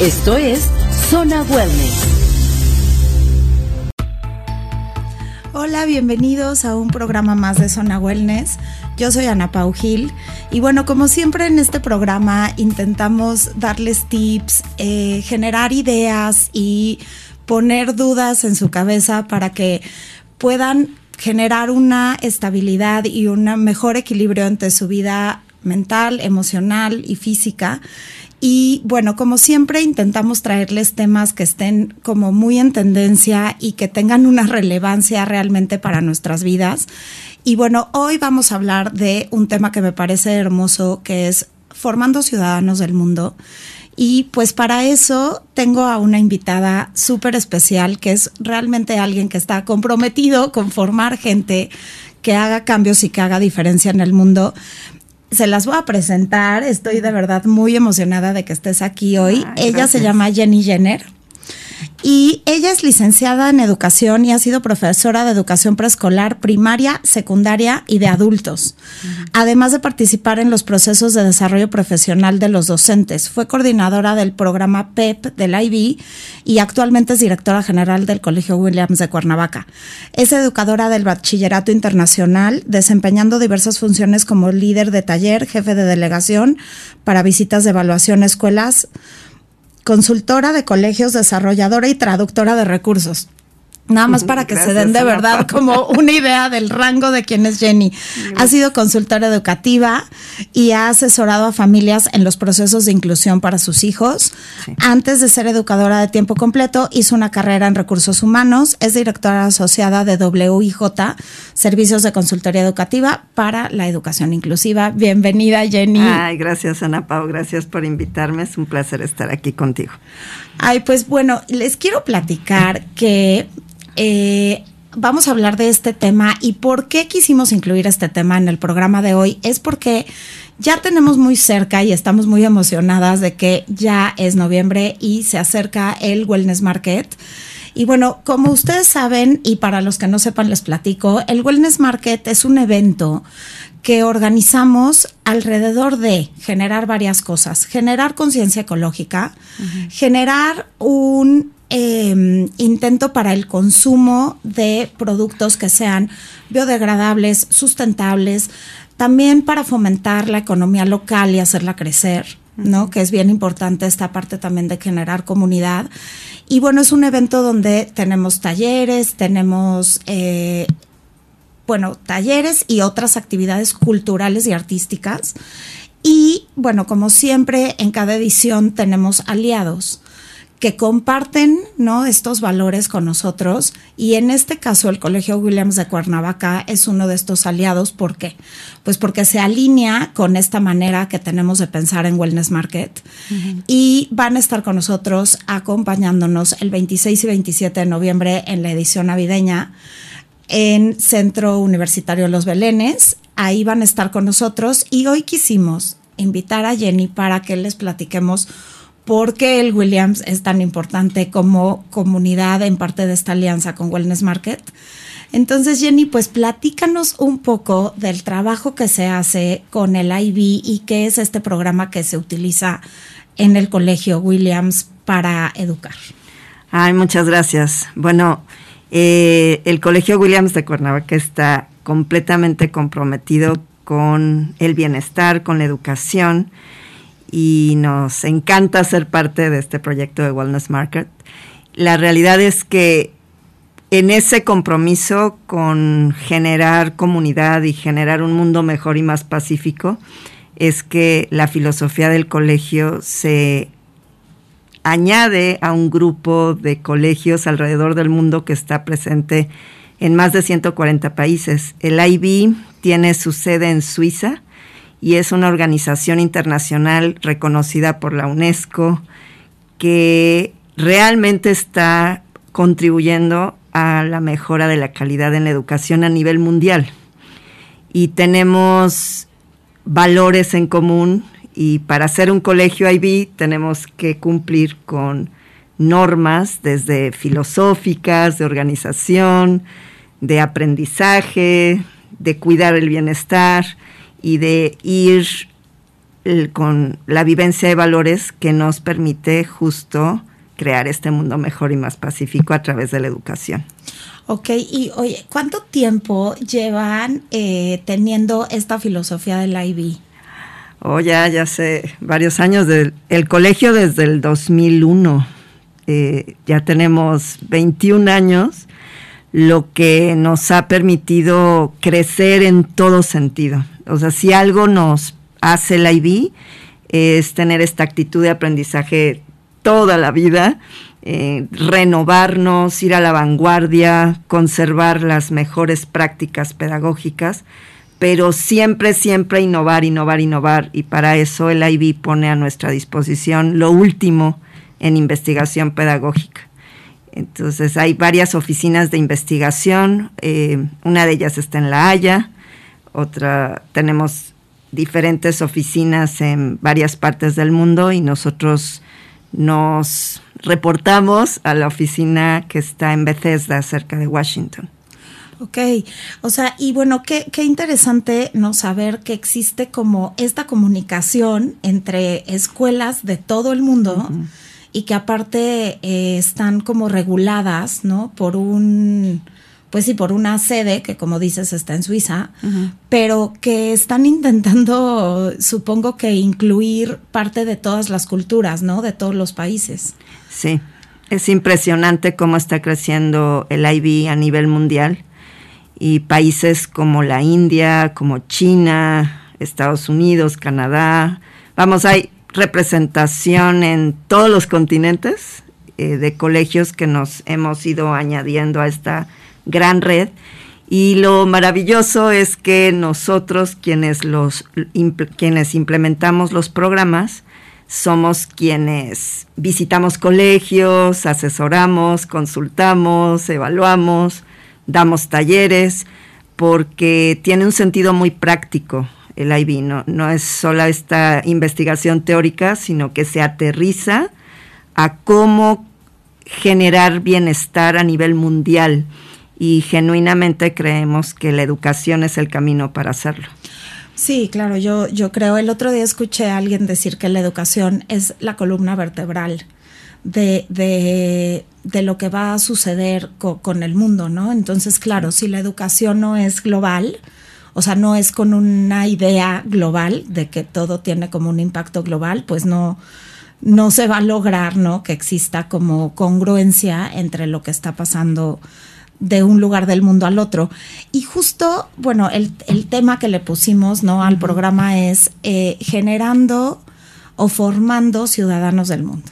Esto es Zona Wellness. Hola, bienvenidos a un programa más de Zona Wellness. Yo soy Ana Pau Gil y bueno, como siempre en este programa intentamos darles tips, eh, generar ideas y poner dudas en su cabeza para que puedan generar una estabilidad y un mejor equilibrio entre su vida mental, emocional y física. Y bueno, como siempre intentamos traerles temas que estén como muy en tendencia y que tengan una relevancia realmente para nuestras vidas. Y bueno, hoy vamos a hablar de un tema que me parece hermoso, que es formando ciudadanos del mundo. Y pues para eso tengo a una invitada súper especial, que es realmente alguien que está comprometido con formar gente que haga cambios y que haga diferencia en el mundo se las voy a presentar. Estoy de verdad muy emocionada de que estés aquí hoy. Ella se llama Jenny Jenner. Y ella es licenciada en educación y ha sido profesora de educación preescolar, primaria, secundaria y de adultos. Además de participar en los procesos de desarrollo profesional de los docentes, fue coordinadora del programa PEP del IB y actualmente es directora general del Colegio Williams de Cuernavaca. Es educadora del Bachillerato Internacional, desempeñando diversas funciones como líder de taller, jefe de delegación para visitas de evaluación a escuelas consultora de colegios, desarrolladora y traductora de recursos. Nada más para que se den de verdad como una idea del rango de quién es Jenny. Ha sido consultora educativa y ha asesorado a familias en los procesos de inclusión para sus hijos. Antes de ser educadora de tiempo completo, hizo una carrera en recursos humanos. Es directora asociada de WIJ, Servicios de Consultoría Educativa para la Educación Inclusiva. Bienvenida, Jenny. Ay, gracias, Ana Pau. Gracias por invitarme. Es un placer estar aquí contigo. Ay, pues bueno, les quiero platicar que eh, vamos a hablar de este tema y por qué quisimos incluir este tema en el programa de hoy es porque ya tenemos muy cerca y estamos muy emocionadas de que ya es noviembre y se acerca el Wellness Market. Y bueno, como ustedes saben, y para los que no sepan les platico, el Wellness Market es un evento que organizamos alrededor de generar varias cosas, generar conciencia ecológica, generar un Em, intento para el consumo de productos que sean biodegradables, sustentables, también para fomentar la economía local y hacerla crecer, ¿no? Que es bien importante esta parte también de generar comunidad. Y bueno, es un evento donde tenemos talleres, tenemos, eh, bueno, talleres y otras actividades culturales y artísticas. Y bueno, como siempre, en cada edición tenemos aliados que comparten ¿no? estos valores con nosotros y en este caso el Colegio Williams de Cuernavaca es uno de estos aliados. ¿Por qué? Pues porque se alinea con esta manera que tenemos de pensar en Wellness Market y van a estar con nosotros acompañándonos el 26 y 27 de noviembre en la edición navideña en Centro Universitario Los Belenes. Ahí van a estar con nosotros y hoy quisimos invitar a Jenny para que les platiquemos por qué el Williams es tan importante como comunidad en parte de esta alianza con Wellness Market. Entonces, Jenny, pues platícanos un poco del trabajo que se hace con el IB y qué es este programa que se utiliza en el Colegio Williams para educar. Ay, muchas gracias. Bueno, eh, el Colegio Williams de Cuernavaca está completamente comprometido con el bienestar, con la educación y nos encanta ser parte de este proyecto de Wellness Market. La realidad es que en ese compromiso con generar comunidad y generar un mundo mejor y más pacífico, es que la filosofía del colegio se añade a un grupo de colegios alrededor del mundo que está presente en más de 140 países. El IB tiene su sede en Suiza, y es una organización internacional reconocida por la UNESCO que realmente está contribuyendo a la mejora de la calidad en la educación a nivel mundial. Y tenemos valores en común y para ser un colegio IB tenemos que cumplir con normas desde filosóficas, de organización, de aprendizaje, de cuidar el bienestar y de ir con la vivencia de valores que nos permite justo crear este mundo mejor y más pacífico a través de la educación. Ok, y oye, ¿cuánto tiempo llevan eh, teniendo esta filosofía del IB? Oh, ya, ya sé, varios años del el colegio desde el 2001. Eh, ya tenemos 21 años, lo que nos ha permitido crecer en todo sentido. O sea, si algo nos hace el IB es tener esta actitud de aprendizaje toda la vida, eh, renovarnos, ir a la vanguardia, conservar las mejores prácticas pedagógicas, pero siempre, siempre innovar, innovar, innovar. Y para eso el IB pone a nuestra disposición lo último en investigación pedagógica. Entonces hay varias oficinas de investigación, eh, una de ellas está en La Haya, otra tenemos diferentes oficinas en varias partes del mundo y nosotros nos reportamos a la oficina que está en Bethesda, cerca de Washington. Ok, o sea, y bueno, qué, qué interesante no saber que existe como esta comunicación entre escuelas de todo el mundo y que aparte eh, están como reguladas, ¿no? Por un, pues sí, por una sede que como dices está en Suiza, pero que están intentando, supongo que incluir parte de todas las culturas, ¿no? De todos los países. Sí, es impresionante cómo está creciendo el IB a nivel mundial y países como la India, como China, Estados Unidos, Canadá, vamos, hay representación en todos los continentes eh, de colegios que nos hemos ido añadiendo a esta gran red. Y lo maravilloso es que nosotros, quienes, los, quienes implementamos los programas, somos quienes visitamos colegios, asesoramos, consultamos, evaluamos, damos talleres, porque tiene un sentido muy práctico el IB, no, no es solo esta investigación teórica, sino que se aterriza a cómo generar bienestar a nivel mundial y genuinamente creemos que la educación es el camino para hacerlo. Sí, claro, yo, yo creo, el otro día escuché a alguien decir que la educación es la columna vertebral de, de, de lo que va a suceder con el mundo, ¿no? Entonces, claro, si la educación no es global, o sea, no es con una idea global de que todo tiene como un impacto global, pues no, no se va a lograr, ¿no? Que exista como congruencia entre lo que está pasando de un lugar del mundo al otro. Y justo, bueno, el, tema que le pusimos, ¿no? Al programa es eh, generando o formando ciudadanos del mundo.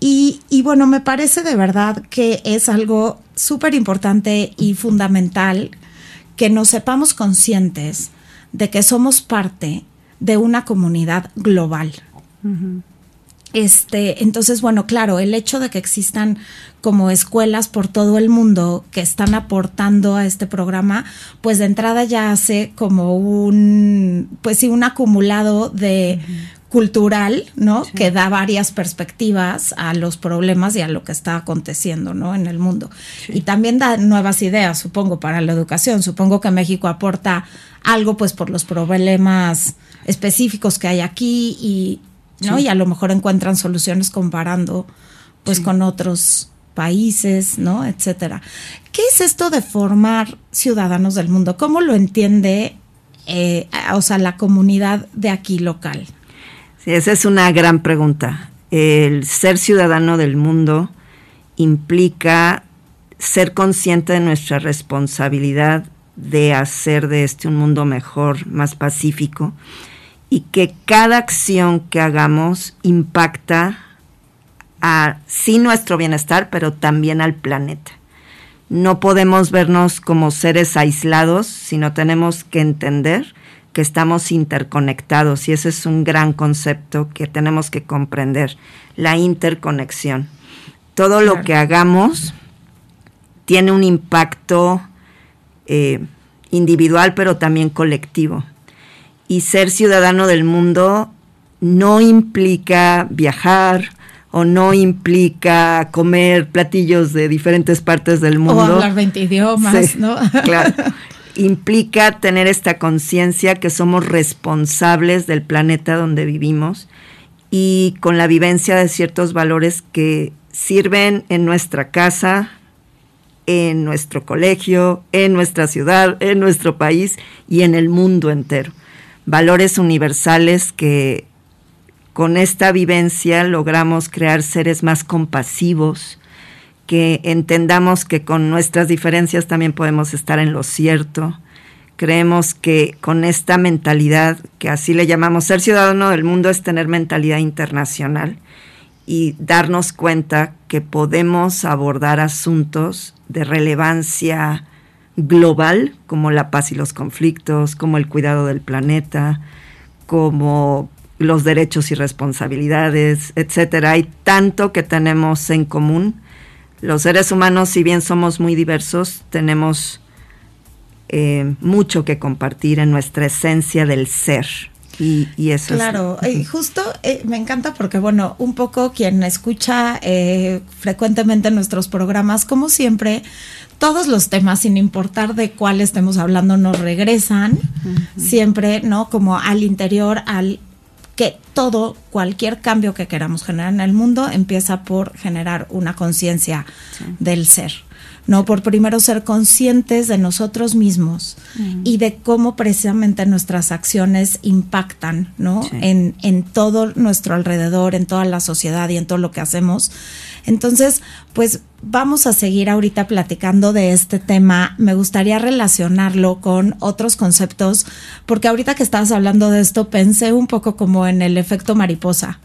Y, y, bueno, me parece de verdad que es algo súper importante y fundamental que nos sepamos conscientes de que somos parte de una comunidad global. Este, entonces, bueno, claro, el hecho de que existan como escuelas por todo el mundo que están aportando a este programa, pues de entrada ya hace como un, pues sí, un acumulado de cultural, ¿no? Que da varias perspectivas a los problemas y a lo que está aconteciendo, ¿no? En el mundo. Y también da nuevas ideas, supongo, para la educación. Supongo que México aporta algo, pues, por los problemas específicos que hay aquí y, ¿no? Y a lo mejor encuentran soluciones comparando, pues, con otros países, ¿no? Etcétera. ¿Qué es esto de formar ciudadanos del mundo? ¿Cómo lo entiende, eh, o sea, la comunidad de aquí local? Esa es una gran pregunta. El ser ciudadano del mundo implica ser consciente de nuestra responsabilidad de hacer de este un mundo mejor, más pacífico, y que cada acción que hagamos impacta a sí nuestro bienestar, pero también al planeta. No podemos vernos como seres aislados, sino tenemos que entender que estamos interconectados y ese es un gran concepto que tenemos que comprender, la interconexión. todo lo que hagamos tiene un impacto eh, individual, pero también colectivo. Y ser ciudadano del mundo no implica viajar o no implica comer platillos de diferentes partes del mundo. O hablar 20 idiomas, ¿no? claro. Implica tener esta conciencia que somos responsables del planeta donde vivimos y con la vivencia de ciertos valores que sirven en nuestra casa, en nuestro colegio, en nuestra ciudad, en nuestro país y en el mundo entero. Valores universales que con esta vivencia logramos crear seres más compasivos, que entendamos que con nuestras diferencias también podemos estar en lo cierto. Creemos que con esta mentalidad, que así le llamamos ser ciudadano del mundo, es tener mentalidad internacional y darnos cuenta que podemos abordar asuntos de relevancia global, como la paz y los conflictos, como el cuidado del planeta, como los derechos y responsabilidades, etcétera. Hay tanto que tenemos en común. Los seres humanos, si bien somos muy diversos, tenemos eh, mucho que compartir en nuestra esencia del ser. Y, eso claro, y justo eh, me encanta porque, bueno, un poco quien escucha eh, frecuentemente nuestros programas, como siempre, todos los temas, sin importar de cuál estemos hablando, nos regresan siempre, ¿no? Como al interior, al que todo, cualquier cambio que queramos generar en el mundo empieza por generar una conciencia del ser. ¿No? Por primero ser conscientes de nosotros mismos y de cómo precisamente nuestras acciones impactan, ¿no? En, en todo nuestro alrededor, en toda la sociedad y en todo lo que hacemos. Entonces, pues vamos a seguir ahorita platicando de este tema. Me gustaría relacionarlo con otros conceptos, porque ahorita que estabas hablando de esto, pensé un poco como en el efecto mariposa,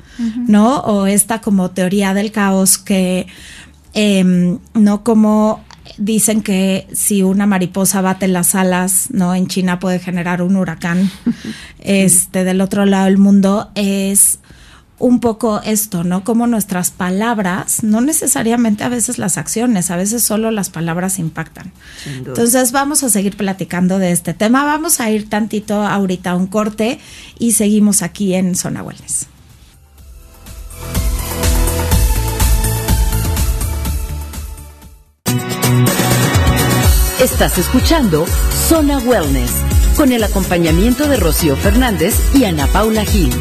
¿no? O esta como teoría del caos que, em, no como dicen que si una mariposa bate las alas, ¿no? En China puede generar un huracán. Este, del otro lado del mundo es un poco esto, ¿no? Como nuestras palabras, no necesariamente a veces las acciones, a veces solo las palabras impactan. Entonces vamos a seguir platicando de este tema. Vamos a ir tantito ahorita a un corte y seguimos aquí en Zona Wellness. Estás escuchando Zona Wellness con el acompañamiento de Rocío Fernández y Ana Paula Gil.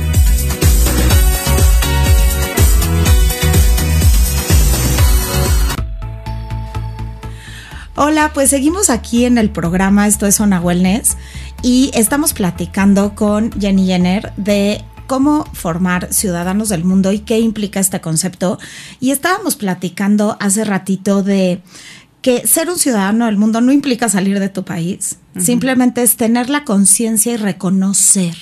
Hola, pues seguimos aquí en el programa Esto es Zona Wellness y estamos platicando con Jenny Jenner de cómo formar ciudadanos del mundo y qué implica este concepto. Y estábamos platicando hace ratito de que ser un ciudadano del mundo no implica salir de tu país, simplemente es tener la conciencia y reconocer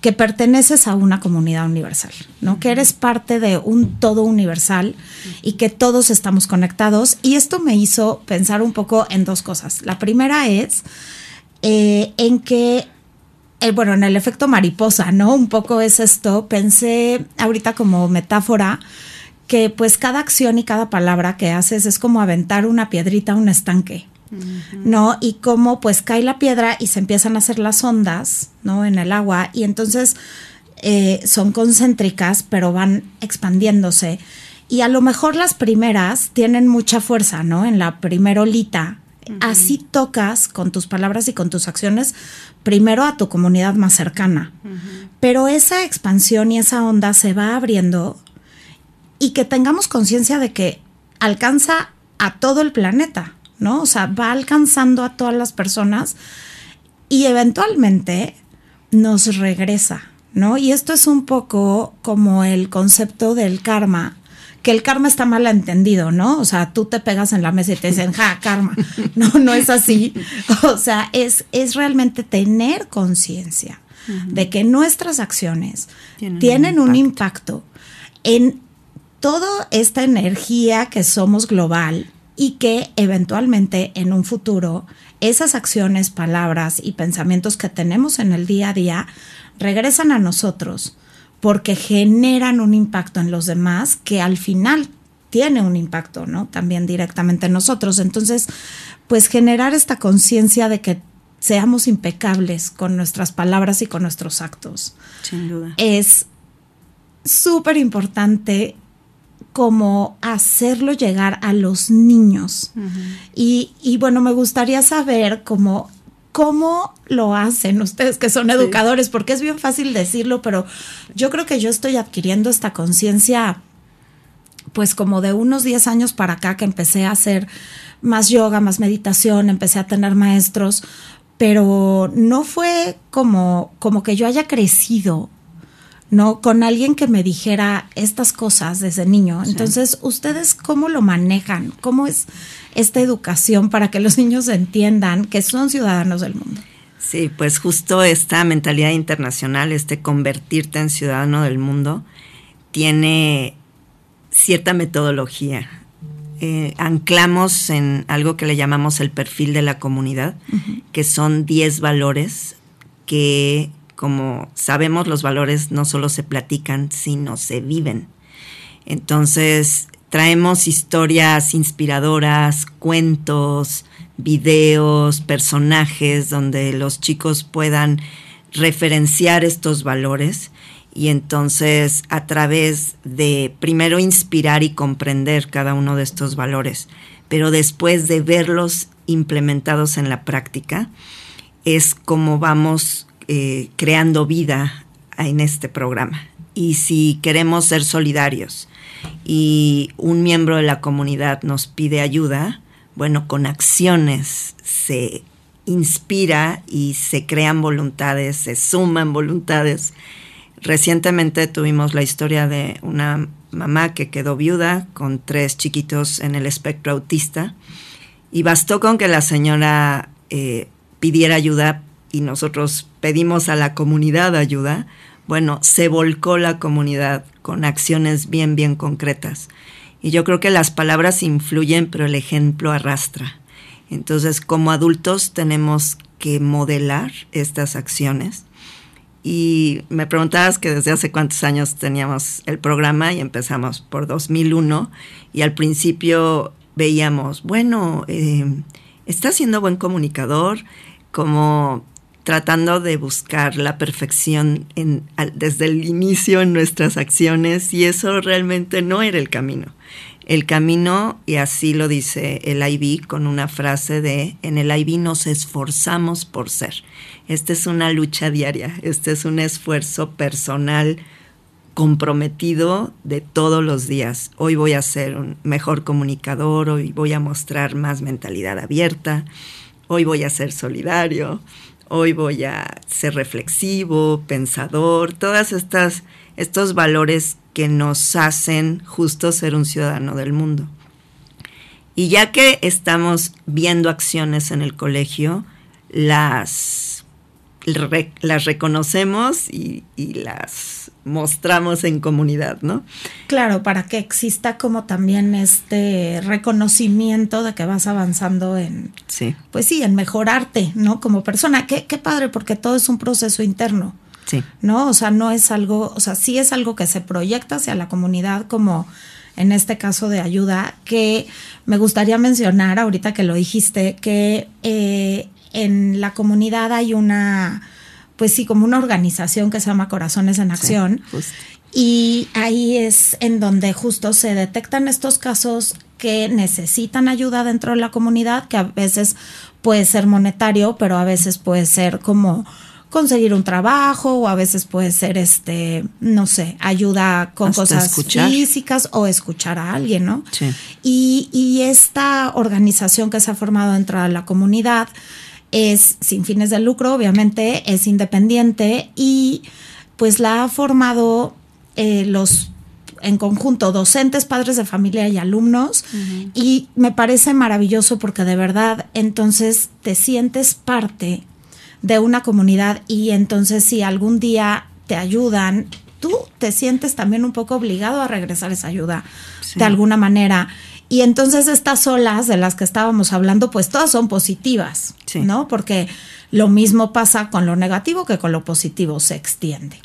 que perteneces a una comunidad universal, ¿no? Que eres parte de un todo universal y que todos estamos conectados. Y esto me hizo pensar un poco en dos cosas. La primera es eh, en que, eh, bueno, en el efecto mariposa, ¿no? Un poco es esto. Pensé ahorita como metáfora que pues cada acción y cada palabra que haces es como aventar una piedrita a un estanque. ¿no? Y cómo pues cae la piedra y se empiezan a hacer las ondas, ¿no? En el agua y entonces eh, son concéntricas pero van expandiéndose y a lo mejor las primeras tienen mucha fuerza, ¿no? En la primera olita. Así tocas con tus palabras y con tus acciones primero a tu comunidad más cercana. Pero esa expansión y esa onda se va abriendo y que tengamos conciencia de que alcanza a todo el planeta. ¿no? O sea, va alcanzando a todas las personas y eventualmente nos regresa, ¿no? Y esto es un poco como el concepto del karma, que el karma está mal entendido, ¿no? O sea, tú te pegas en la mesa y te dicen, ja, karma. No, no es así. O sea, es, es realmente tener conciencia de que nuestras acciones tienen, un, impacto en toda esta energía que somos global y que eventualmente en un futuro esas acciones, palabras y pensamientos que tenemos en el día a día regresan a nosotros porque generan un impacto en los demás que al final tiene un impacto, ¿no? También directamente en nosotros. Entonces, pues generar esta conciencia de que seamos impecables con nuestras palabras y con nuestros actos. Sin duda. Es súper importante como hacerlo llegar a los niños. y, y, bueno, me gustaría saber cómo, cómo lo hacen ustedes que son educadores, porque es bien fácil decirlo, pero yo creo que yo estoy adquiriendo esta conciencia pues como de unos 10 años para acá que empecé a hacer más yoga, más meditación, empecé a tener maestros, pero no fue como, como que yo haya crecido ¿no? Con alguien que me dijera estas cosas desde niño. Entonces, ¿ustedes cómo lo manejan? ¿Cómo es esta educación para que los niños entiendan que son ciudadanos del mundo? Sí, pues justo esta mentalidad internacional, este convertirte en ciudadano del mundo, tiene cierta metodología. Eh, anclamos en algo que le llamamos el perfil de la comunidad, que son 10 valores que como sabemos, los valores no solo se platican, sino se viven. Entonces, traemos historias inspiradoras, cuentos, videos, personajes donde los chicos puedan referenciar estos valores y entonces a través de primero inspirar y comprender cada uno de estos valores, pero después de verlos implementados en la práctica, es como vamos eh, creando vida en este programa. Y si queremos ser solidarios y un miembro de la comunidad nos pide ayuda, bueno, con acciones se inspira y se crean voluntades, se suman voluntades. Recientemente tuvimos la historia de una mamá que quedó viuda con tres chiquitos en el espectro autista y bastó con que la señora eh, pidiera ayuda y nosotros pedimos a la comunidad ayuda, bueno, se volcó la comunidad con acciones bien, bien concretas. Y yo creo que las palabras influyen, pero el ejemplo arrastra. Entonces, como adultos tenemos que modelar estas acciones. Y me preguntabas que desde hace cuántos años teníamos el programa y empezamos por 2001 y al principio veíamos, bueno, eh, está siendo buen comunicador, como tratando de buscar la perfección desde el inicio en nuestras acciones y eso realmente no era el camino. El camino, y así lo dice el IB con una frase de, en el IB nos esforzamos por ser. Esta es una lucha diaria, este es un esfuerzo personal comprometido de todos los días. Hoy voy a ser un mejor comunicador, hoy voy a mostrar más mentalidad abierta, hoy voy a ser solidario, hoy voy a ser reflexivo, pensador, todas estas estos valores que nos hacen justo ser un ciudadano del mundo. Y ya que estamos viendo acciones en el colegio, las, las reconocemos y, y las mostramos en comunidad, ¿no? Claro, para que exista como también este reconocimiento de que vas avanzando en, sí. pues sí, en mejorarte, ¿no? Como persona. Qué, qué padre, porque todo es un proceso interno. Sí. ¿No? O sea, no es algo, o sea, sí es algo que se proyecta hacia la comunidad como en este caso de ayuda, que me gustaría mencionar ahorita que lo dijiste, que eh, en la comunidad hay una pues sí, como una organización que se llama Corazones en Acción. y ahí es en donde justo se detectan estos casos que necesitan ayuda dentro de la comunidad, que a veces puede ser monetario, pero a veces puede ser como conseguir un trabajo o a veces puede ser este, no sé, ayuda con cosas físicas o escuchar a alguien, ¿no? Sí. Y, y esta organización que se ha formado dentro de la comunidad, es sin fines de lucro, obviamente, es independiente y pues la ha formado eh, los en conjunto docentes, padres de familia y alumnos. Y me parece maravilloso porque de verdad entonces te sientes parte de una comunidad y entonces si algún día te ayudan, tú te sientes también un poco obligado a regresar esa ayuda de alguna manera. Y entonces estas olas de las que estábamos hablando, pues todas son positivas, ¿no? Porque lo mismo pasa con lo negativo que con lo positivo, se extiende.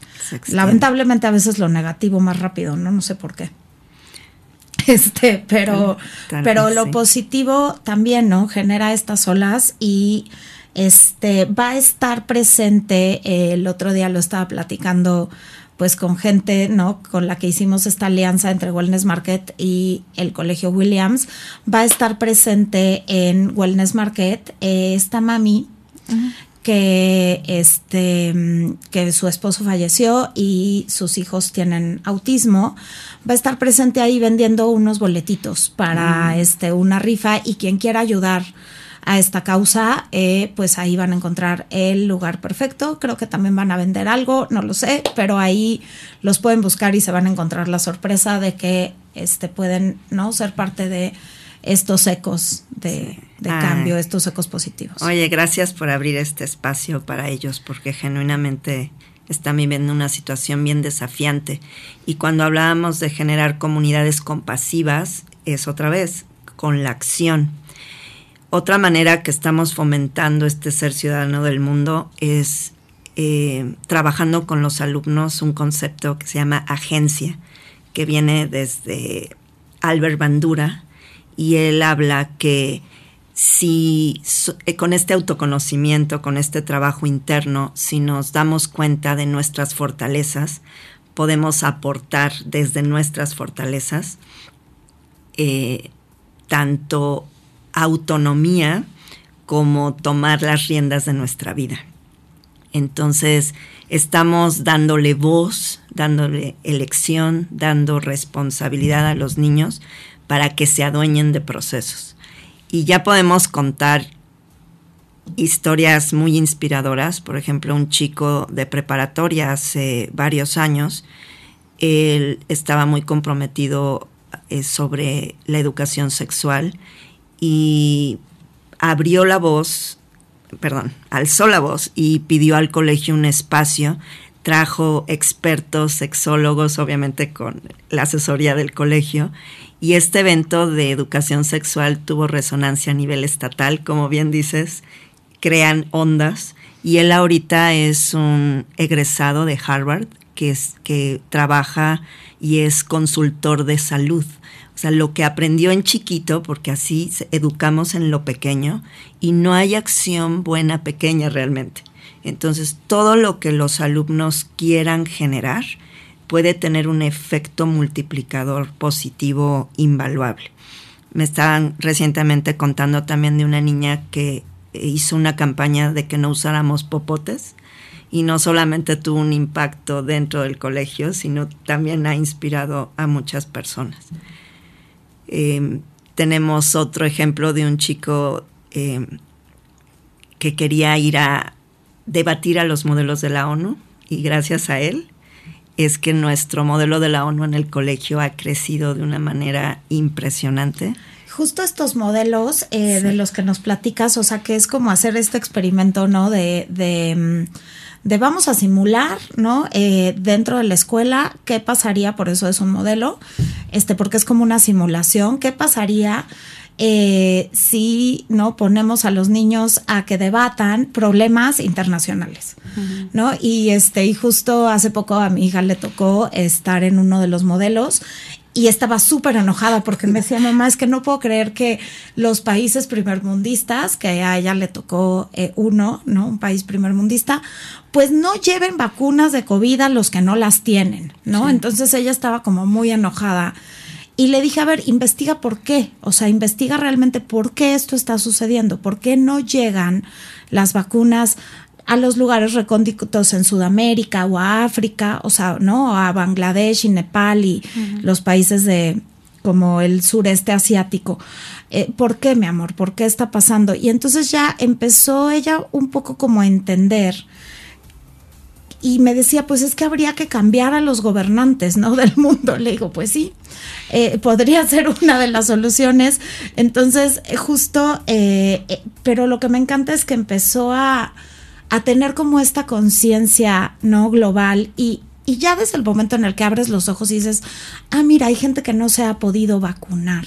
Lamentablemente a veces lo negativo más rápido, ¿no? No sé por qué. Este, pero, pero lo positivo también, ¿no? Genera estas olas y este va a estar presente. el otro día lo estaba platicando pues con gente, ¿no? Con la que hicimos esta alianza entre Wellness Market y el Colegio Williams, va a estar presente en Wellness Market eh, esta mami que este que su esposo falleció y sus hijos tienen autismo va a estar presente ahí vendiendo unos boletitos para mm. este una rifa y quien quiera ayudar a esta causa, eh, pues ahí van a encontrar el lugar perfecto. Creo que también van a vender algo, no lo sé, pero ahí los pueden buscar y se van a encontrar la sorpresa de que este, pueden no ser parte de estos ecos de, cambio, estos ecos positivos. Oye, gracias por abrir este espacio para ellos, porque genuinamente están viviendo una situación bien desafiante. Y cuando hablábamos de generar comunidades compasivas, es otra vez con la acción. Otra manera que estamos fomentando este ser ciudadano del mundo es eh, trabajando con los alumnos un concepto que se llama agencia, que viene desde Albert Bandura, y él habla que si eh, con este autoconocimiento, con este trabajo interno, si nos damos cuenta de nuestras fortalezas, podemos aportar desde nuestras fortalezas eh, tanto autonomía como tomar las riendas de nuestra vida. Entonces, estamos dándole voz, dándole elección, dando responsabilidad a los niños para que se adueñen de procesos. Y ya podemos contar historias muy inspiradoras. Por ejemplo, un chico de preparatoria hace varios años, él estaba muy comprometido eh, sobre la educación sexual y abrió la voz, perdón, alzó la voz y pidió al colegio un espacio, trajo expertos, sexólogos, obviamente con la asesoría del colegio, y este evento de educación sexual tuvo resonancia a nivel estatal, como bien dices, crean ondas, y él ahorita es un egresado de Harvard que, es, que trabaja y es consultor de salud. O sea, lo que aprendió en chiquito, porque así educamos en lo pequeño, y no hay acción buena pequeña realmente. Entonces, todo lo que los alumnos quieran generar puede tener un efecto multiplicador positivo invaluable. Me estaban recientemente contando también de una niña que hizo una campaña de que no usáramos popotes y no solamente tuvo un impacto dentro del colegio, sino también ha inspirado a muchas personas. Eh, tenemos otro ejemplo de un chico eh, que quería ir a debatir a los modelos de la ONU y gracias a él es que nuestro modelo de la ONU en el colegio ha crecido de una manera impresionante. Justo estos modelos eh, de los que nos platicas, o sea, que es como hacer este experimento, ¿no? De, de mm, de vamos a simular, ¿no? Eh, dentro de la escuela, ¿qué pasaría? Por eso es un modelo, este, porque es como una simulación. ¿Qué pasaría eh, si no ponemos a los niños a que debatan problemas internacionales, ¿no? Y este, y justo hace poco a mi hija le tocó estar en uno de los modelos y estaba súper enojada porque me decía, mamá, es que no puedo creer que los países primermundistas, que a ella le tocó eh, uno, ¿no? Un país primermundista, pues no lleven vacunas de COVID a los que no las tienen, ¿no? Entonces ella estaba como muy enojada. Y le dije, a ver, investiga por qué, o sea, investiga realmente por qué esto está sucediendo, por qué no llegan las vacunas a los lugares recónditos en Sudamérica o a África, o sea, ¿no? A Bangladesh y Nepal y los países de como el sureste asiático. Eh, ¿Por qué, mi amor? ¿Por qué está pasando? Y entonces ya empezó ella un poco como a entender y me decía, pues es que habría que cambiar a los gobernantes, ¿no? Del mundo. Le digo, pues sí, eh, podría ser una de las soluciones. Entonces, eh, justo, pero lo que me encanta es que empezó a, a tener como esta conciencia no global y, y ya desde el momento en el que abres los ojos y dices, ah, mira, hay gente que no se ha podido vacunar.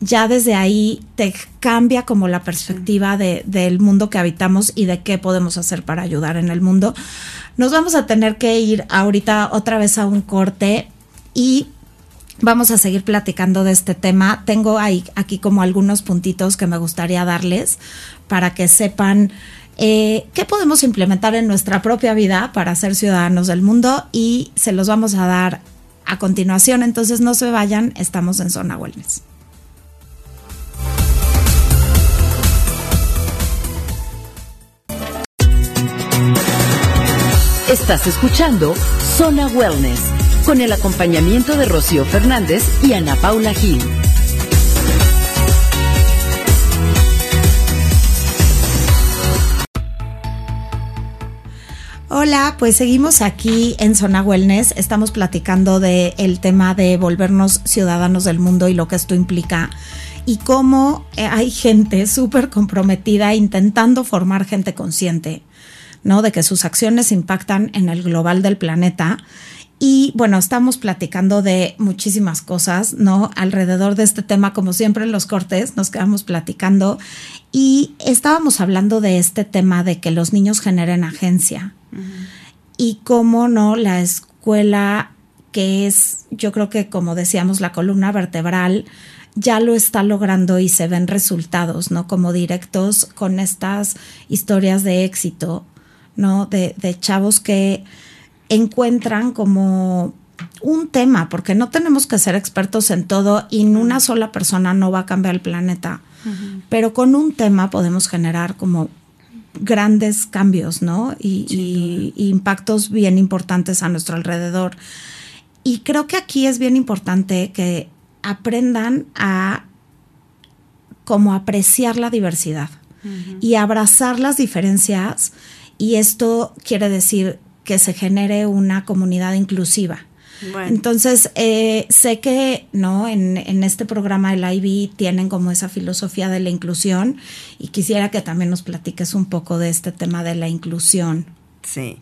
Ya desde ahí te cambia como la perspectiva de, del mundo que habitamos y de qué podemos hacer para ayudar en el mundo. Nos vamos a tener que ir ahorita otra vez a un corte y Vamos a seguir platicando de este tema. Tengo ahí, aquí como algunos puntitos que me gustaría darles para que sepan eh, qué podemos implementar en nuestra propia vida para ser ciudadanos del mundo y se los vamos a dar a continuación. Entonces no se vayan, estamos en Zona Wellness. Estás escuchando Zona Wellness con el acompañamiento de Rocío Fernández y Ana Paula Gil. Hola, pues seguimos aquí en Zona Wellness. Estamos platicando del el tema de volvernos ciudadanos del mundo y lo que esto implica y cómo eh, hay gente súper comprometida intentando formar gente consciente, ¿no? De que sus acciones impactan en el global del planeta. Y bueno, estamos platicando de muchísimas cosas, ¿no? Alrededor de este tema, como siempre en los cortes, nos quedamos platicando y estábamos hablando de este tema de que los niños generen agencia y cómo no la escuela que es, yo creo que como decíamos, la columna vertebral, ya lo está logrando y se ven resultados, ¿no? Como directos con estas historias de éxito, ¿no? De, de chavos que encuentran como un tema, porque no tenemos que ser expertos en todo y una sola persona no va a cambiar el planeta, pero con un tema podemos generar como grandes cambios, ¿no? Y, impactos bien importantes a nuestro alrededor. Y creo que aquí es bien importante que aprendan a como apreciar la diversidad y abrazar las diferencias. Y esto quiere decir que se genere una comunidad inclusiva. Entonces, eh, sé que no en, este programa del IB tienen como esa filosofía de la inclusión y quisiera que también nos platiques un poco de este tema de la inclusión. Sí,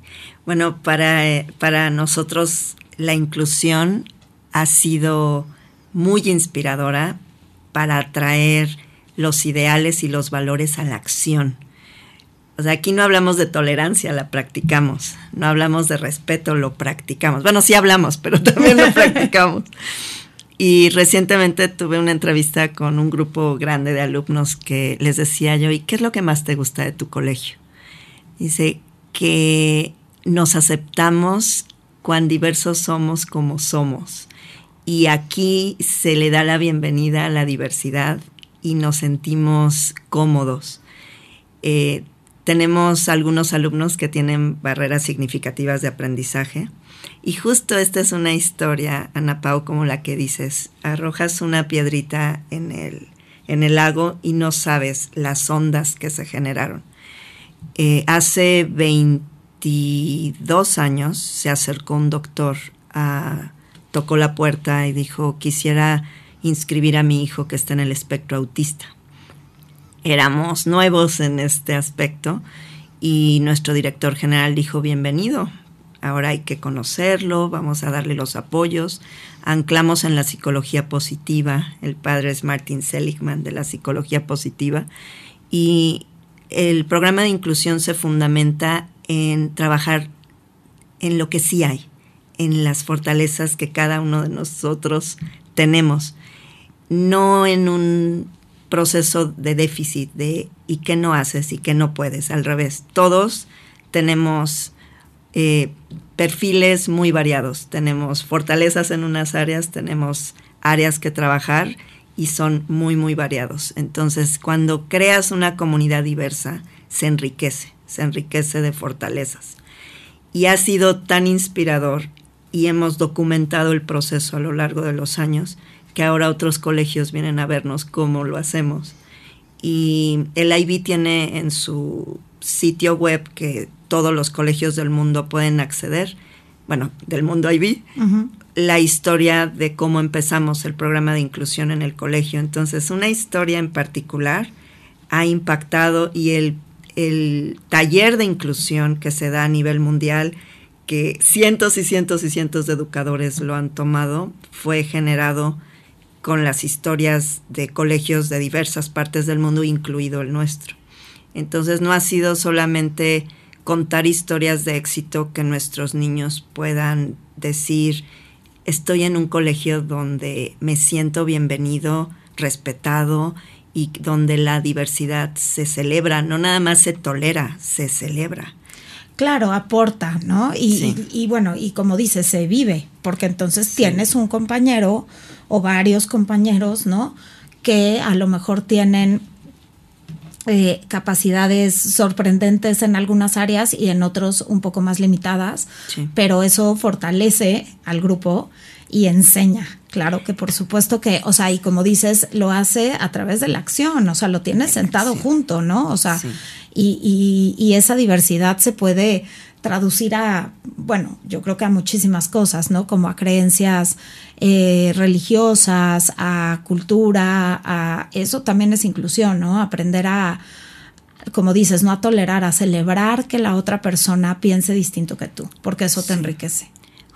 bueno, para, eh, para nosotros la inclusión ha sido muy inspiradora para atraer los ideales y los valores a la acción. O sea, aquí no hablamos de tolerancia, la practicamos. No hablamos de respeto, lo practicamos. Bueno, sí hablamos, pero también lo practicamos. Y recientemente tuve una entrevista con un grupo grande de alumnos que les decía yo, ¿y qué es lo que más te gusta de tu colegio? Dice que nos aceptamos cuán diversos somos como somos. Y aquí se le da la bienvenida a la diversidad y nos sentimos cómodos. Eh, tenemos algunos alumnos que tienen barreras significativas de aprendizaje. Y justo esta es una historia, Ana Pau, como la que dices, arrojas una piedrita en el, en el lago y no sabes las ondas que se generaron. Eh, hace 22 años se acercó un doctor, tocó la puerta y dijo, quisiera inscribir a mi hijo que está en el espectro autista éramos nuevos en este aspecto y nuestro director general dijo, bienvenido, ahora hay que conocerlo, vamos a darle los apoyos. Anclamos en la psicología positiva, el padre es Martin Seligman de la psicología positiva, y el programa de inclusión se fundamenta en trabajar en lo que sí hay, en las fortalezas que cada uno de nosotros tenemos, no en un proceso de déficit de y qué no haces y qué no puedes. Al revés, todos tenemos eh, perfiles muy variados. Tenemos fortalezas en unas áreas, tenemos áreas que trabajar y son muy, muy variados. Entonces, cuando creas una comunidad diversa, se enriquece, se enriquece de fortalezas. Y ha sido tan inspirador y hemos documentado el proceso a lo largo de los años que ahora otros colegios vienen a vernos cómo lo hacemos. Y el IB tiene en su sitio web que todos los colegios del mundo pueden acceder, bueno, del mundo IB, la historia de cómo empezamos el programa de inclusión en el colegio. Entonces, una historia en particular ha impactado y el, el taller de inclusión que se da a nivel mundial, que cientos y cientos y cientos de educadores lo han tomado, fue generado con las historias de colegios de diversas partes del mundo, incluido el nuestro. Entonces no ha sido solamente contar historias de éxito que nuestros niños puedan decir, estoy en un colegio donde me siento bienvenido, respetado y donde la diversidad se celebra, no nada más se tolera, se celebra. Claro, aporta, ¿no? Y, bueno, y como dices, se vive, porque entonces tienes un compañero o varios compañeros, ¿no? Que a lo mejor tienen eh, capacidades sorprendentes en algunas áreas y en otros un poco más limitadas, pero eso fortalece al grupo y enseña. Claro que por supuesto que, o sea, y como dices, lo hace a través de la acción, o sea, lo tienes sentado junto, ¿no? O sea, y, y, esa diversidad se puede traducir a, bueno, yo creo que a muchísimas cosas, ¿no? Como a creencias eh, religiosas, a cultura, a eso también es inclusión, ¿no? Aprender a, como dices, no a tolerar, a celebrar que la otra persona piense distinto que tú, porque eso te enriquece.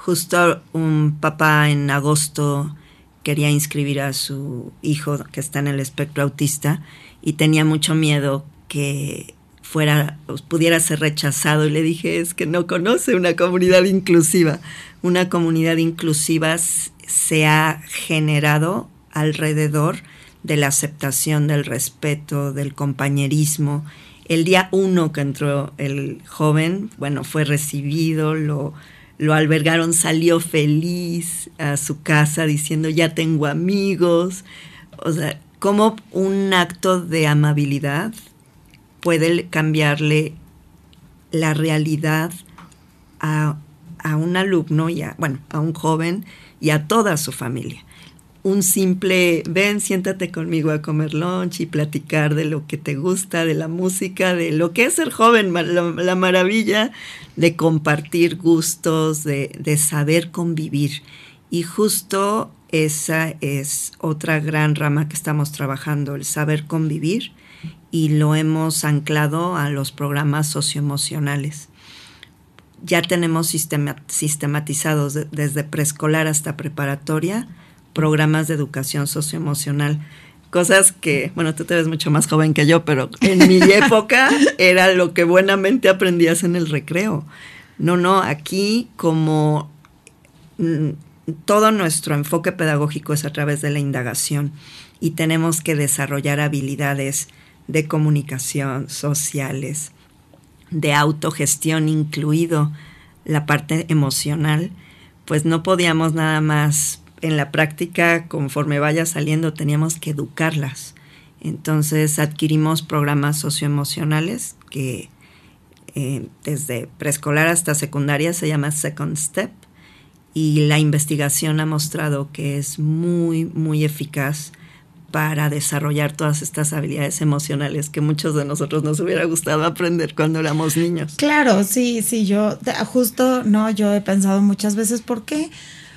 Justo un papá en agosto quería inscribir a su hijo que está en el espectro autista y tenía mucho miedo que fuera pudiera ser rechazado y le dije es que no conoce una comunidad inclusiva. Una comunidad inclusiva se ha generado alrededor de la aceptación, del respeto, del compañerismo. El día uno que entró el joven, bueno, fue recibido, lo, lo albergaron, salió feliz a su casa diciendo, ya tengo amigos. O sea, como un acto de amabilidad puede cambiarle la realidad a, a un alumno, y bueno, a un joven y a toda su familia un simple, ven, siéntate conmigo a comer lunch y platicar de lo que te gusta, de la música, de lo que es ser joven, la, maravilla de compartir gustos, de, de, saber convivir. Y justo esa es otra gran rama que estamos trabajando, el saber convivir, y lo hemos anclado a los programas socioemocionales. Ya tenemos sistematizados desde preescolar hasta preparatoria programas de educación socioemocional. Cosas que, bueno, tú te ves mucho más joven que yo, pero en mi época era lo que buenamente aprendías en el recreo. No, no, aquí como mm, todo nuestro enfoque pedagógico es a través de la indagación y tenemos que desarrollar habilidades de comunicación sociales, de autogestión, incluido la parte emocional, pues no podíamos nada más en la práctica, conforme vaya saliendo, teníamos que educarlas. Entonces adquirimos programas socioemocionales que eh, desde preescolar hasta secundaria se llama Second Step y la investigación ha mostrado que es muy, muy eficaz para desarrollar todas estas habilidades emocionales que muchos de nosotros nos hubiera gustado aprender cuando éramos niños. Claro, sí, sí, yo justo, no, yo he pensado muchas veces, ¿por qué?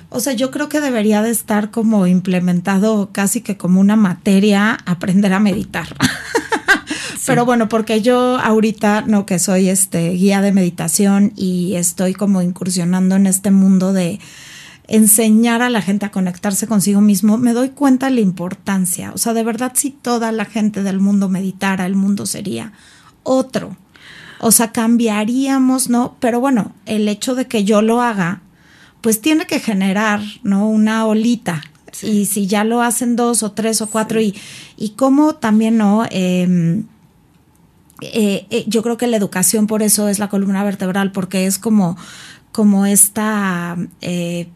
O sea, yo creo que debería de estar como implementado casi que como una materia aprender a meditar. Pero bueno, porque yo ahorita, no, que soy este guía de meditación y estoy como incursionando en este mundo de enseñar a la gente a conectarse consigo mismo, me doy cuenta de la importancia. O sea, de verdad, si toda la gente del mundo meditara, el mundo sería otro. O sea, cambiaríamos, ¿no? Pero bueno, el hecho de que yo lo haga pues tiene que generar, ¿no? Una olita. Y si ya lo hacen dos o tres o cuatro y, y cómo también, ¿no? Em, eh, eh, yo creo que la educación por eso es la columna vertebral, porque es como, como esta eh,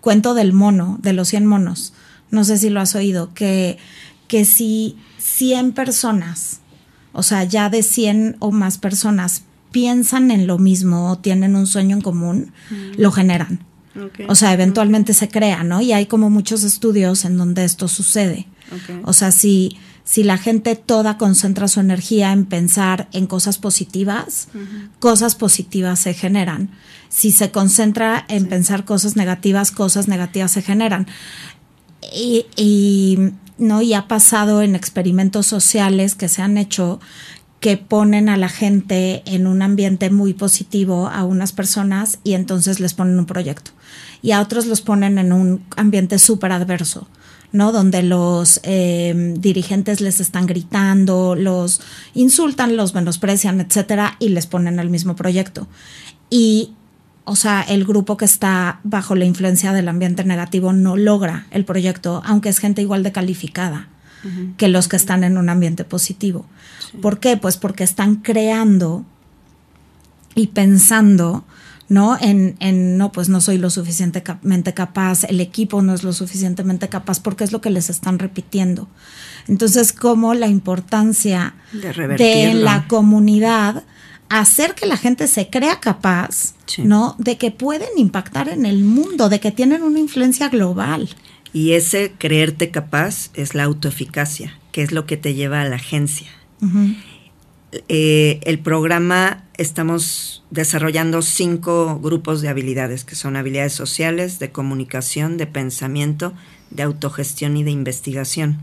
cuento del mono, de los 100 monos. No sé si lo has oído, que, que si 100 personas, o sea, ya de 100 o más personas piensan en lo mismo o tienen un sueño en común, lo generan. O sea, eventualmente se crea, ¿no? Y hay como muchos estudios en donde esto sucede. O sea, si, si la gente toda concentra su energía en pensar en cosas positivas, cosas positivas se generan. Si se concentra en pensar cosas negativas, cosas negativas se generan. Y, y, ¿no? y ha pasado en experimentos sociales que se han hecho que ponen a la gente en un ambiente muy positivo a unas personas y entonces les ponen un proyecto. Y a otros los ponen en un ambiente súper adverso. ¿no? Donde los em, dirigentes les están gritando, los insultan, los menosprecian, etcétera, y les ponen el mismo proyecto. Y o sea, el grupo que está bajo la influencia del ambiente negativo no logra el proyecto, aunque es gente igual de calificada que los que están en un ambiente positivo. ¿Por qué? Pues porque están creando y pensando ¿no? En, en, no, pues no soy lo suficientemente capaz, el equipo no es lo suficientemente capaz, porque es lo que les están repitiendo. Entonces, como la importancia de, la comunidad hacer que la gente se crea capaz, ¿no? De que pueden impactar en el mundo, de que tienen una influencia global. Y ese creerte capaz es la autoeficacia, que es lo que te lleva a la agencia. Eh, el programa estamos desarrollando cinco grupos de habilidades, que son habilidades sociales, de comunicación, de pensamiento, de autogestión y de investigación.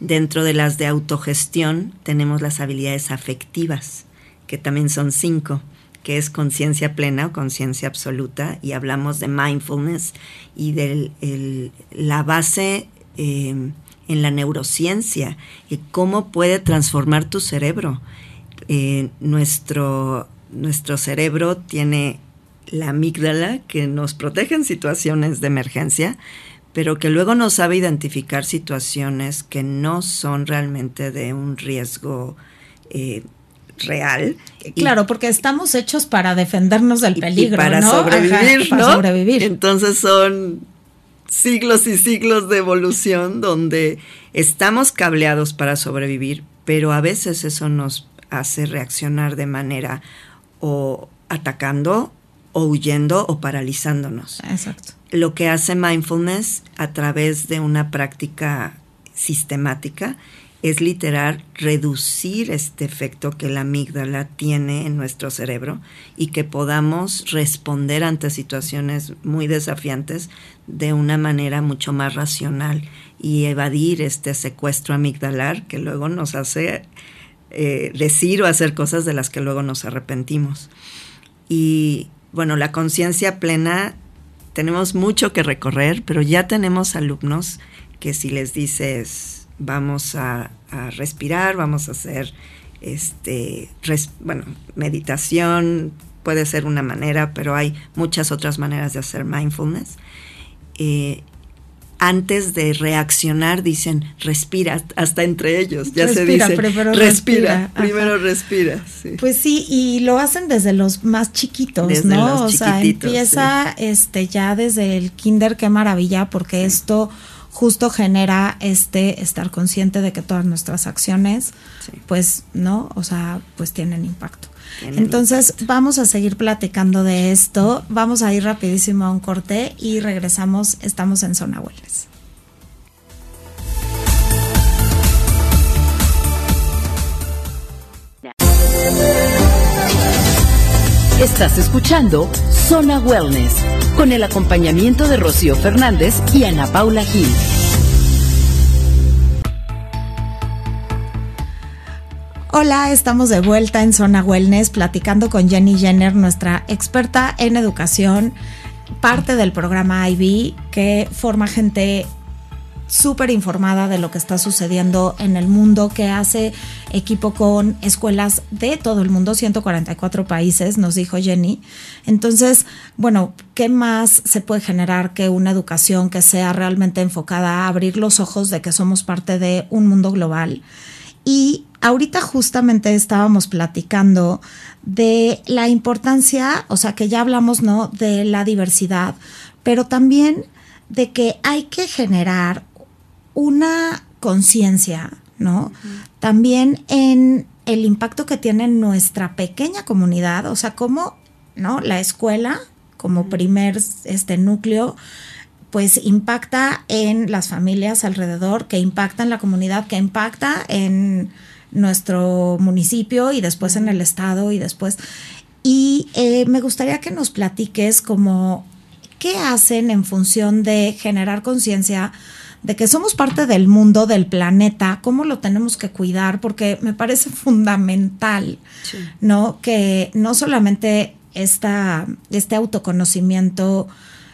Dentro de las de autogestión tenemos las habilidades afectivas, que también son cinco, que es conciencia plena o conciencia absoluta, y hablamos de mindfulness y de la base em, en la neurociencia y cómo puede transformar tu cerebro. Eh, nuestro, nuestro cerebro tiene la amígdala que nos protege en situaciones de emergencia, pero que luego no sabe identificar situaciones que no son realmente de un riesgo eh, real. Claro, porque estamos hechos para defendernos del peligro, para ¿no? sobrevivir, para sobrevivir. Entonces son siglos y siglos de evolución donde estamos cableados para sobrevivir, pero a veces eso nos hace reaccionar de manera o atacando o huyendo o paralizándonos. Exacto. Lo que hace mindfulness a través de una práctica sistemática es literal reducir este efecto que la amígdala tiene en nuestro cerebro y que podamos responder ante situaciones muy desafiantes de una manera mucho más racional y evadir este secuestro amigdalar que luego nos hace eh, decir o hacer cosas de las que luego nos arrepentimos. Y bueno, la conciencia plena, tenemos mucho que recorrer, pero ya tenemos alumnos que si les dices vamos a, respirar, vamos a hacer, este, bueno, meditación puede ser una manera, pero hay muchas otras maneras de hacer mindfulness. Eh, antes de reaccionar dicen respira hasta entre ellos ya se dice. respira, respira primero respira pues sí y lo hacen desde los más chiquitos no o sea empieza este ya desde el kinder qué maravilla porque esto justo genera este estar consciente de que todas nuestras acciones, pues, ¿no? O sea, pues tienen impacto. Entonces, vamos a seguir platicando de esto. Vamos a ir rapidísimo a un corte y regresamos. Estamos en Zona Wellness. Estás escuchando Zona Wellness con el acompañamiento de Rocío Fernández y Ana Paula Gil. Hola, estamos de vuelta en Zona Wellness platicando con Jenny Jenner, nuestra experta en educación, parte del programa IB que forma gente súper informada de lo que está sucediendo en el mundo, que hace equipo con escuelas de todo el mundo, 144 países, nos dijo Jenny. Entonces, bueno, ¿qué más se puede generar que una educación que sea realmente enfocada a abrir los ojos de que somos parte de un mundo global? Y ahorita justamente estábamos platicando de la importancia, o sea, que ya hablamos, ¿no? De la diversidad, pero también de que hay que generar una conciencia, ¿no? También en el impacto que tiene nuestra pequeña comunidad, o sea, como, ¿no? La escuela como primer este núcleo pues impacta en las familias alrededor, que impacta en la comunidad, que impacta en nuestro municipio y después en el estado y después. Y eh, me gustaría que nos platiques como qué hacen en función de generar conciencia de que somos parte del mundo, del planeta, cómo lo tenemos que cuidar, porque me parece fundamental, ¿no? Que no solamente esta, este autoconocimiento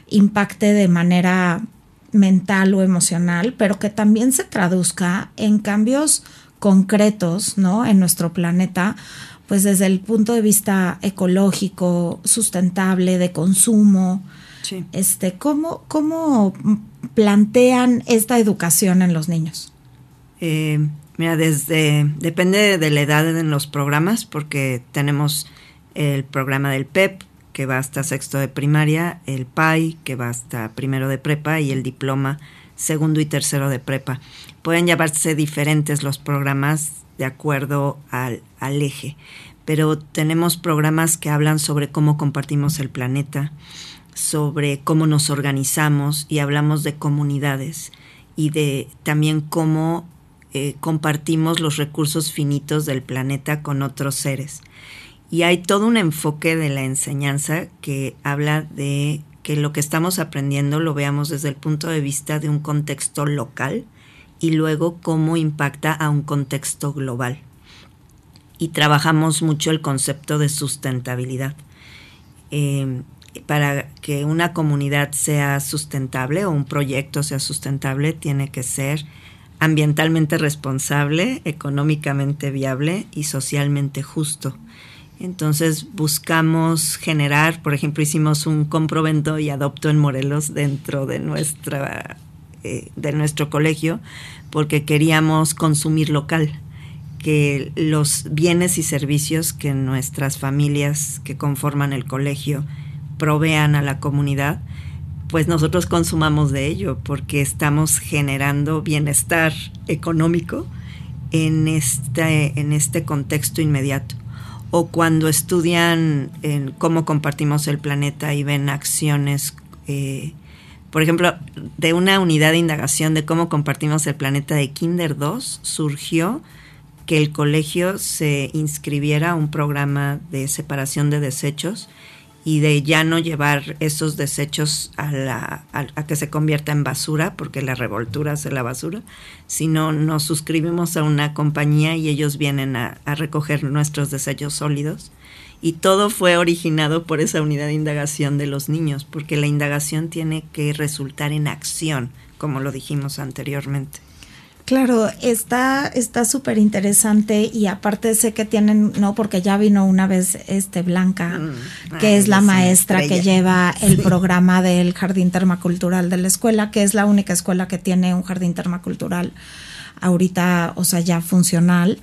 impacte de manera mental o emocional, pero que también se traduzca en cambios concretos, ¿no? En nuestro planeta, pues desde el punto de vista ecológico, sustentable, de consumo. Este, ¿cómo, ¿Cómo plantean esta educación en los niños? Eh, mira, desde, depende de la edad en los programas, porque tenemos el programa del PEP, que va hasta sexto de primaria, el PAI, que va hasta primero de prepa, y el diploma segundo y tercero de prepa. Pueden llevarse diferentes los programas de acuerdo al, al eje, pero tenemos programas que hablan sobre cómo compartimos el planeta, sobre cómo nos organizamos y hablamos de comunidades y de también cómo eh, compartimos los recursos finitos del planeta con otros seres. Y hay todo un enfoque de la enseñanza que habla de que lo que estamos aprendiendo lo veamos desde el punto de vista de un contexto local y luego cómo impacta a un contexto global. Y trabajamos mucho el concepto de sustentabilidad. Eh, para que una comunidad sea sustentable o un proyecto sea sustentable, tiene que ser ambientalmente responsable, económicamente viable y socialmente justo. Entonces buscamos generar, por ejemplo, hicimos un comprovento y adopto en Morelos dentro de nuestra eh, de nuestro colegio porque queríamos consumir local, que los bienes y servicios que nuestras familias que conforman el colegio provean a la comunidad, pues nosotros consumamos de ello porque estamos generando bienestar económico en este, en este contexto inmediato. O cuando estudian en cómo compartimos el planeta y ven acciones, eh, por ejemplo, de una unidad de indagación de cómo compartimos el planeta de Kinder 2, surgió que el colegio se inscribiera a un programa de separación de desechos y de ya no llevar esos desechos a, la, a, que se convierta en basura, porque la revoltura hace la basura, sino nos suscribimos a una compañía y ellos vienen a, a recoger nuestros desechos sólidos. Y todo fue originado por esa unidad de indagación de los niños, porque la indagación tiene que resultar en acción, como lo dijimos anteriormente. Claro, está está súper interesante y aparte sé que tienen, no, porque ya vino una vez este Blanca, mm, que es la maestra que lleva el programa del jardín termacultural de la escuela, que es la única escuela que tiene un jardín termacultural ahorita, o sea, ya funcional.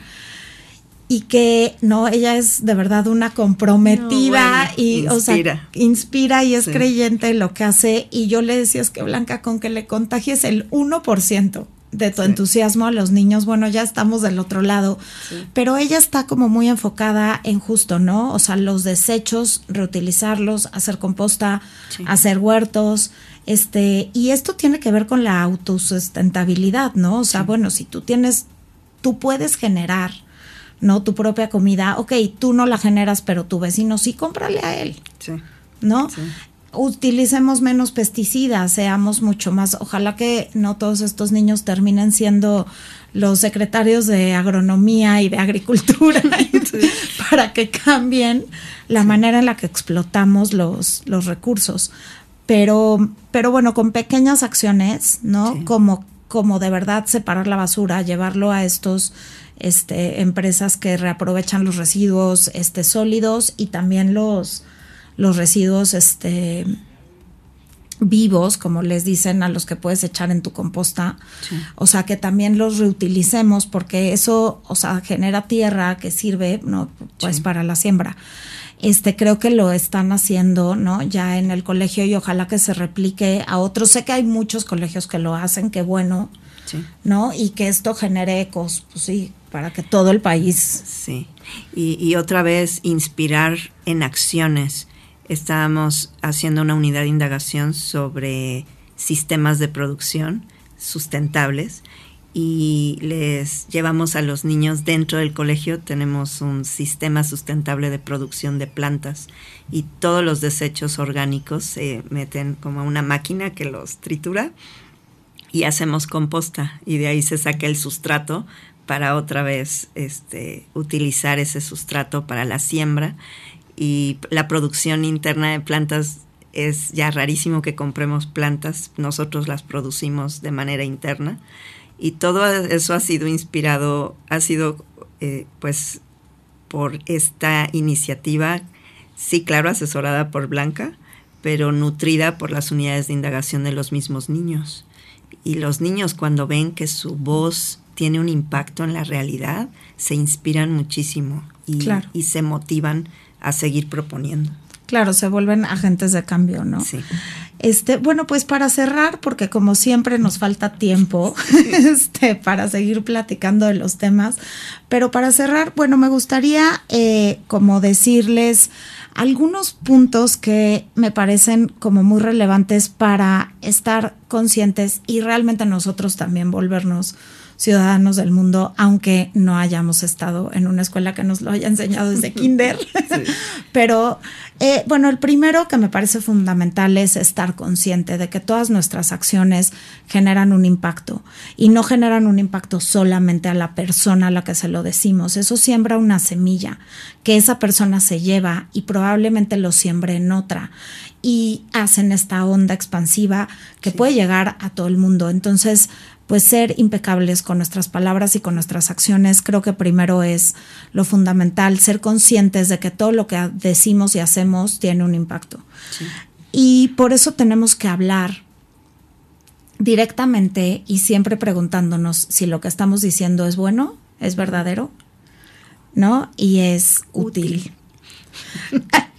Y que no ella es de verdad una comprometida y inspira. o sea inspira. y es creyente en lo que hace. Y yo le decía es que Blanca con que le contagies el 1% de tu entusiasmo a los niños, bueno, ya estamos del otro lado, pero ella está como muy enfocada en justo, ¿no? O sea, los desechos, reutilizarlos, hacer composta, hacer huertos, este, y esto tiene que ver con la autosustentabilidad, ¿no? O sea, bueno, si tú tienes, tú puedes generar, ¿no? Tu propia comida, ok, tú no la generas, pero tu vecino sí, cómprale a él. Sí. ¿No? Utilicemos menos pesticidas, seamos mucho más, ojalá que no todos estos niños terminen siendo los secretarios de agronomía y de agricultura para que cambien la manera en la que explotamos los, los recursos. Pero, pero bueno, con pequeñas acciones, ¿no? Como, como de verdad separar la basura, llevarlo a estos este, empresas que reaprovechan los residuos este, sólidos y también los, los residuos este, vivos, como les dicen a los que puedes echar en tu composta. O sea, que también los reutilicemos porque eso, o sea, genera tierra que sirve, ¿no? Pues para la siembra. Este, creo que lo están haciendo, ¿no? Ya en el colegio y ojalá que se replique a otros. Sé que hay muchos colegios que lo hacen, qué bueno, ¿no? Y que esto genere ecos, pues sí, para que todo el país. Sí. Y, y otra vez inspirar en acciones estábamos haciendo una unidad de indagación sobre sistemas de producción sustentables y les llevamos a los niños dentro del colegio. Tenemos un sistema sustentable de producción de plantas y todos los desechos orgánicos se meten como a una máquina que los tritura y hacemos composta y de ahí se saca el sustrato para otra vez este, utilizar ese sustrato para la siembra y la producción interna de plantas es ya rarísimo que compremos plantas, nosotros las producimos de manera interna y todo eso ha sido inspirado, ha sido eh, pues por esta iniciativa, sí, claro, asesorada por Blanca, pero nutrida por las unidades de indagación de los mismos niños. Y los niños cuando ven que su voz tiene un impacto en la realidad, se inspiran muchísimo y, y se motivan a seguir proponiendo. Claro, se vuelven agentes de cambio, ¿no? Sí. Este, bueno, pues para cerrar, porque como siempre nos falta tiempo este, para seguir platicando de los temas, pero para cerrar, bueno, me gustaría eh, como decirles algunos puntos que me parecen como muy relevantes para estar conscientes y realmente nosotros también volvernos ciudadanos del mundo, aunque no hayamos estado en una escuela que nos lo haya enseñado desde kinder. Pero eh, bueno, el primero que me parece fundamental es estar consciente de que todas nuestras acciones generan un impacto y no generan un impacto solamente a la persona a la que se lo decimos. Eso siembra una semilla que esa persona se lleva y probablemente lo siembre en otra y hacen esta onda expansiva que puede llegar a todo el mundo. Entonces, pues ser impecables con nuestras palabras y con nuestras acciones, creo que primero es lo fundamental, ser conscientes de que todo lo que decimos y hacemos tiene un impacto. Y por eso tenemos que hablar directamente y siempre preguntándonos si lo que estamos diciendo es bueno, es verdadero, ¿no? Y es útil.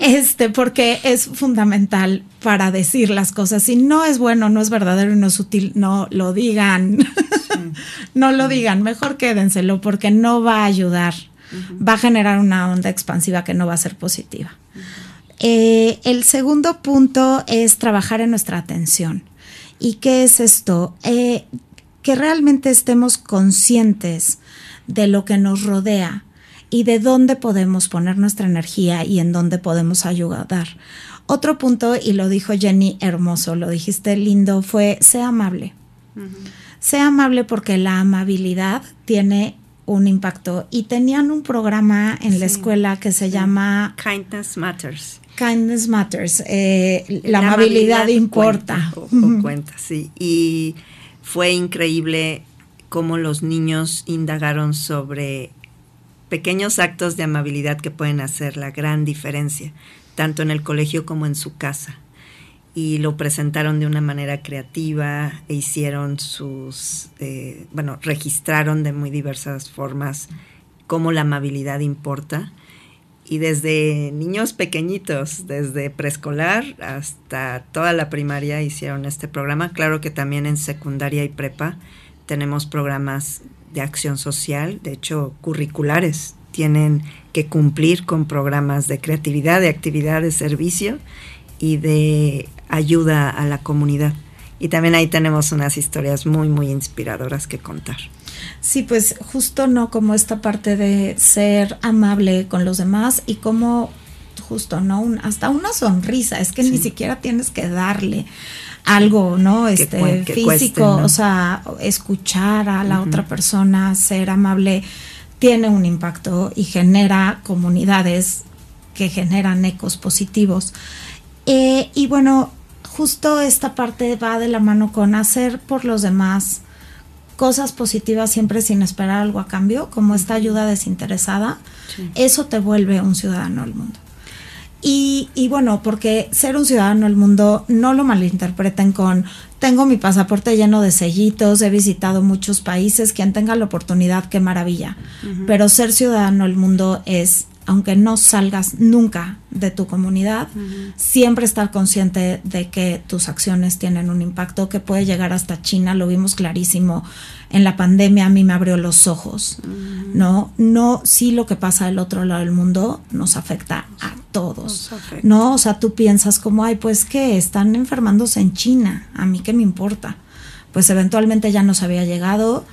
Este, porque es fundamental para decir las cosas. Si no es bueno, no es verdadero y no es útil, no lo digan. no lo digan, mejor quédenselo porque no va a ayudar. Va a generar una onda expansiva que no va a ser positiva. Eh, el segundo punto es trabajar en nuestra atención. ¿Y qué es esto? Eh, que realmente estemos conscientes de lo que nos rodea y de dónde podemos poner nuestra energía y en dónde podemos ayudar. Otro punto, y lo dijo Jenny hermoso, lo dijiste lindo, fue sea amable. Sea amable porque la amabilidad tiene un impacto. Y tenían un programa en la escuela que se llama Kindness Matters. Kindness Matters. Eh, la, amabilidad, importa. o cuenta, sí. Y fue increíble cómo los niños indagaron sobre pequeños actos de amabilidad que pueden hacer la gran diferencia, tanto en el colegio como en su casa. Y lo presentaron de una manera creativa e hicieron sus, eh, bueno, registraron de muy diversas formas cómo la amabilidad importa. Y desde niños pequeñitos, desde preescolar hasta toda la primaria hicieron este programa. Claro que también en secundaria y prepa tenemos programas de acción social, de hecho curriculares, tienen que cumplir con programas de creatividad, de actividad de servicio y de ayuda a la comunidad. Y también ahí tenemos unas historias muy, muy inspiradoras que contar. Sí, pues justo no como esta parte de ser amable con los demás y como justo, ¿no? hasta una sonrisa, es que ni siquiera tienes que darle algo, ¿no? Este físico, o sea, escuchar a la otra persona, ser amable, tiene un impacto y genera comunidades que generan ecos positivos. Eh, y bueno, justo esta parte va de la mano con hacer por los demás cosas positivas siempre sin esperar algo a cambio, como esta ayuda desinteresada, eso te vuelve un ciudadano del mundo. Y, y, bueno, porque ser un ciudadano del mundo no lo malinterpreten con tengo mi pasaporte lleno de sellitos, he visitado muchos países, quien tenga la oportunidad, qué maravilla. Pero ser ciudadano del mundo es aunque no salgas nunca de tu comunidad, siempre estar consciente de que tus acciones tienen un impacto que puede llegar hasta China, lo vimos clarísimo en la pandemia, a mí me abrió los ojos, ¿no? No, sí lo que pasa del otro lado del mundo nos afecta a todos, ¿no? O sea, tú piensas como, ay, pues que están enfermándose en China, a mí qué me importa. Pues eventualmente ya nos había llegado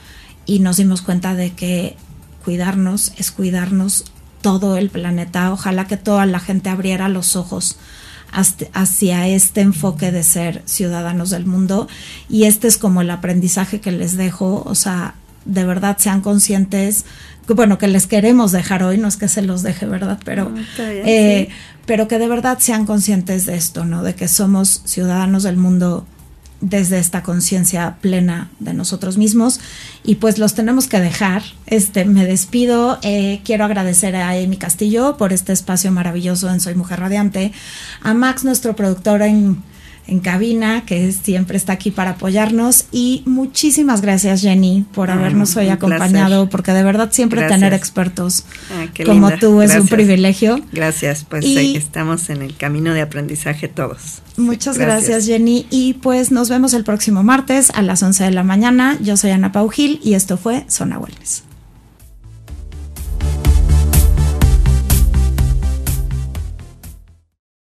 y nos dimos cuenta de que cuidarnos es cuidarnos todo el planeta. Ojalá que toda la gente abriera los ojos hacia este enfoque de ser ciudadanos del mundo. Y este es como el aprendizaje que les dejo. O sea, de verdad sean conscientes, que, bueno, que les queremos dejar hoy, no es que se los deje, ¿verdad? Pero, eh, pero que de verdad sean conscientes de esto, ¿no? De que somos ciudadanos del mundo desde esta conciencia plena de nosotros mismos y pues los tenemos que dejar. Este, me despido. Eh, quiero agradecer a Amy Castillo por este espacio maravilloso en Soy Mujer Radiante, a Max, nuestro productor en en cabina, que siempre está aquí para apoyarnos. Y muchísimas gracias, Jenny, por habernos hoy acompañado, porque de verdad siempre tener expertos ah, como tú es un privilegio. Gracias, pues y estamos en el camino de aprendizaje todos. Muchas gracias. Jenny. Y pues nos vemos el próximo martes a las 11 de la mañana. Yo soy Ana Pau Gil y esto fue Zona Wellness.